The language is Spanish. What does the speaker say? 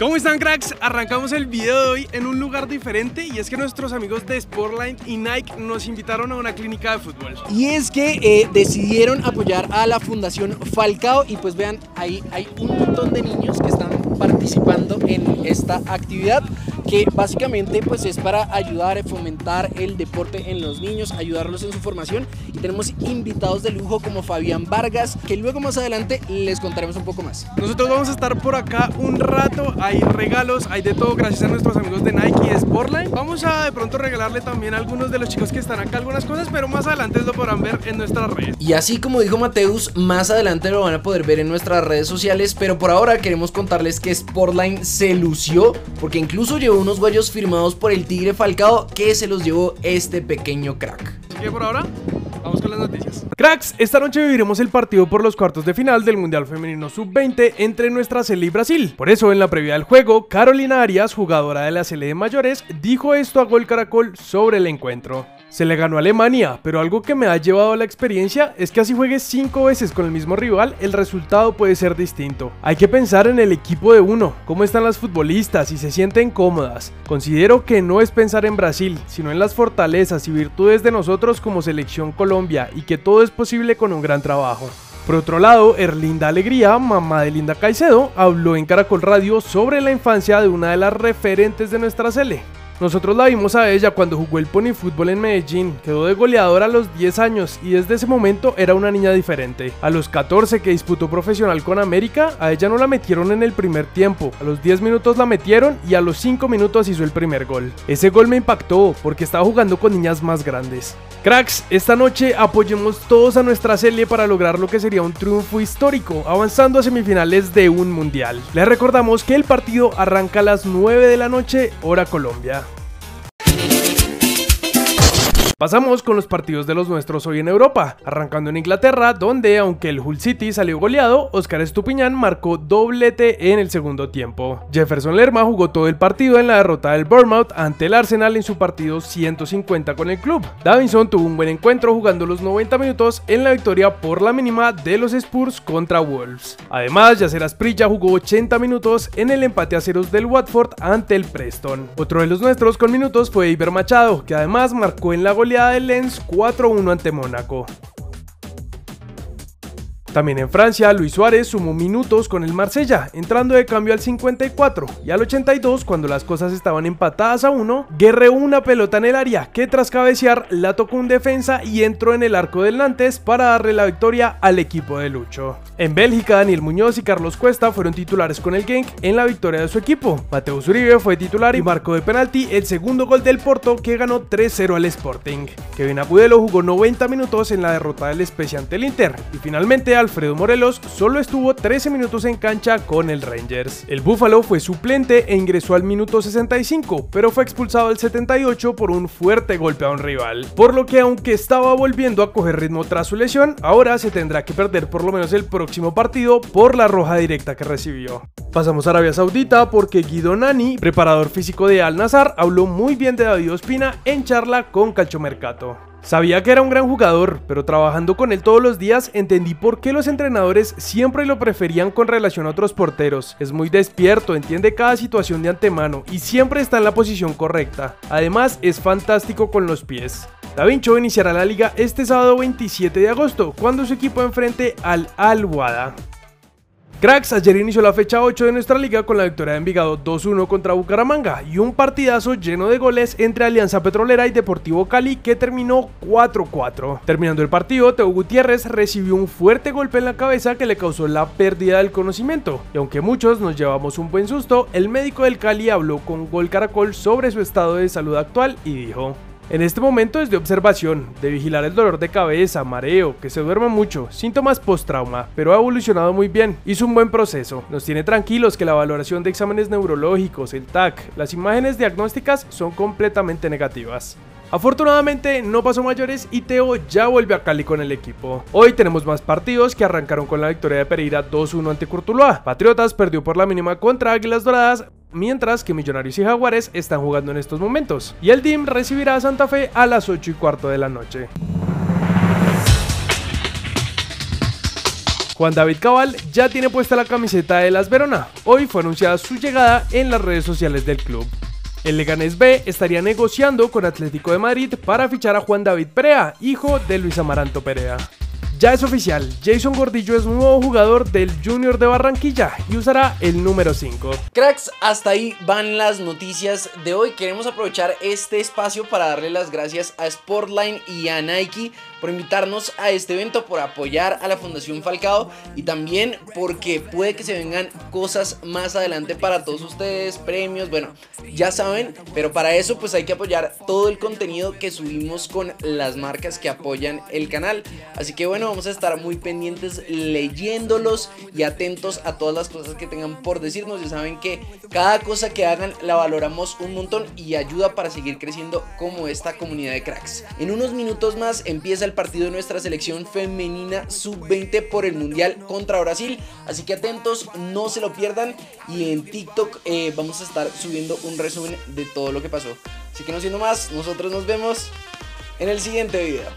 ¿Cómo están cracks? Arrancamos el video de hoy en un lugar diferente y es que nuestros amigos de Sportline y Nike nos invitaron a una clínica de fútbol. Y es que eh, decidieron apoyar a la Fundación Falcao y pues vean, ahí hay un montón de niños que están participando en esta actividad que básicamente pues es para ayudar a fomentar el deporte en los niños, ayudarlos en su formación y tenemos invitados de lujo como Fabián Vargas que luego más adelante les contaremos un poco más. Nosotros vamos a estar por acá un rato, hay regalos, hay de todo gracias a nuestros amigos de Nike y Sportline. Vamos a de pronto regalarle también a algunos de los chicos que están acá algunas cosas, pero más adelante lo podrán ver en nuestras redes. Y así como dijo Mateus, más adelante lo van a poder ver en nuestras redes sociales, pero por ahora queremos contarles que Sportline se lució porque incluso llevó unos guayos firmados por el Tigre Falcao que se los llevó este pequeño crack. Que por ahora, vamos con las noticias. Cracks, esta noche viviremos el partido por los cuartos de final del Mundial Femenino Sub-20 entre nuestra Cele y Brasil. Por eso, en la previa del juego, Carolina Arias, jugadora de la Cele de mayores, dijo esto a Gol Caracol sobre el encuentro. Se le ganó a Alemania, pero algo que me ha llevado a la experiencia es que así juegues 5 veces con el mismo rival, el resultado puede ser distinto. Hay que pensar en el equipo de uno, cómo están las futbolistas y se sienten cómodas. Considero que no es pensar en Brasil, sino en las fortalezas y virtudes de nosotros como selección Colombia y que todo es posible con un gran trabajo. Por otro lado, Erlinda Alegría, mamá de Linda Caicedo, habló en Caracol Radio sobre la infancia de una de las referentes de nuestra sele. Nosotros la vimos a ella cuando jugó el pony fútbol en Medellín, quedó de goleadora a los 10 años y desde ese momento era una niña diferente. A los 14 que disputó profesional con América, a ella no la metieron en el primer tiempo, a los 10 minutos la metieron y a los 5 minutos hizo el primer gol. Ese gol me impactó porque estaba jugando con niñas más grandes. Cracks, esta noche apoyemos todos a nuestra serie para lograr lo que sería un triunfo histórico, avanzando a semifinales de un mundial. Les recordamos que el partido arranca a las 9 de la noche, hora Colombia. Pasamos con los partidos de los nuestros hoy en Europa, arrancando en Inglaterra, donde aunque el Hull City salió goleado, Oscar Estupiñán marcó doblete en el segundo tiempo. Jefferson Lerma jugó todo el partido en la derrota del Bournemouth ante el Arsenal en su partido 150 con el club. Davinson tuvo un buen encuentro jugando los 90 minutos en la victoria por la mínima de los Spurs contra Wolves. Además, Yacer Asprilla jugó 80 minutos en el empate a ceros del Watford ante el Preston. Otro de los nuestros con minutos fue Iber Machado, que además marcó en la goleada del Lens 4-1 ante Mónaco. También en Francia, Luis Suárez sumó minutos con el Marsella, entrando de cambio al 54 y al 82, cuando las cosas estaban empatadas a 1, guerreó una pelota en el área que tras cabecear la tocó un defensa y entró en el arco del Nantes para darle la victoria al equipo de Lucho. En Bélgica, Daniel Muñoz y Carlos Cuesta fueron titulares con el Genk en la victoria de su equipo. Mateo Uribe fue titular y marcó de penalti el segundo gol del Porto que ganó 3-0 al Sporting. Kevin Agudelo jugó 90 minutos en la derrota del Spezia ante el Inter y finalmente Alfredo Morelos solo estuvo 13 minutos en cancha con el Rangers. El Búfalo fue suplente e ingresó al minuto 65, pero fue expulsado al 78 por un fuerte golpe a un rival. Por lo que aunque estaba volviendo a coger ritmo tras su lesión, ahora se tendrá que perder por lo menos el próximo partido por la roja directa que recibió. Pasamos a Arabia Saudita porque Guido Nani, preparador físico de Al Nazar, habló muy bien de David Ospina en charla con Calchomercato. Sabía que era un gran jugador, pero trabajando con él todos los días entendí por qué los entrenadores siempre lo preferían con relación a otros porteros. Es muy despierto, entiende cada situación de antemano y siempre está en la posición correcta. Además, es fantástico con los pies. Da Vinci iniciará la liga este sábado 27 de agosto, cuando su equipo enfrente al Al-Wada. Cracks, ayer inició la fecha 8 de nuestra liga con la victoria de Envigado 2-1 contra Bucaramanga y un partidazo lleno de goles entre Alianza Petrolera y Deportivo Cali que terminó 4-4. Terminando el partido, Teo Gutiérrez recibió un fuerte golpe en la cabeza que le causó la pérdida del conocimiento. Y aunque muchos nos llevamos un buen susto, el médico del Cali habló con Gol Caracol sobre su estado de salud actual y dijo... En este momento es de observación, de vigilar el dolor de cabeza, mareo, que se duerma mucho, síntomas post-trauma, pero ha evolucionado muy bien, hizo un buen proceso. Nos tiene tranquilos que la valoración de exámenes neurológicos, el TAC, las imágenes diagnósticas son completamente negativas. Afortunadamente no pasó mayores y Teo ya vuelve a Cali con el equipo. Hoy tenemos más partidos que arrancaron con la victoria de Pereira 2-1 ante Curtuluá. Patriotas perdió por la mínima contra Águilas Doradas, mientras que Millonarios y Jaguares están jugando en estos momentos. Y el DIM recibirá a Santa Fe a las 8 y cuarto de la noche. Juan David Cabal ya tiene puesta la camiseta de las Verona. Hoy fue anunciada su llegada en las redes sociales del club. El Leganés B estaría negociando con Atlético de Madrid para fichar a Juan David Perea, hijo de Luis Amaranto Perea. Ya es oficial, Jason Gordillo es nuevo jugador del Junior de Barranquilla y usará el número 5. Cracks, hasta ahí van las noticias de hoy. Queremos aprovechar este espacio para darle las gracias a Sportline y a Nike por invitarnos a este evento, por apoyar a la Fundación Falcao y también porque puede que se vengan cosas más adelante para todos ustedes, premios, bueno, ya saben, pero para eso pues hay que apoyar todo el contenido que subimos con las marcas que apoyan el canal. Así que bueno, vamos a estar muy pendientes leyéndolos y atentos a todas las cosas que tengan por decirnos. Ya saben que cada cosa que hagan la valoramos un montón y ayuda para seguir creciendo como esta comunidad de cracks. En unos minutos más empieza el partido de nuestra selección femenina sub-20 por el Mundial contra Brasil. Así que atentos, no se lo pierdan. Y en TikTok eh, vamos a estar subiendo un resumen de todo lo que pasó. Así que no siendo más, nosotros nos vemos en el siguiente video.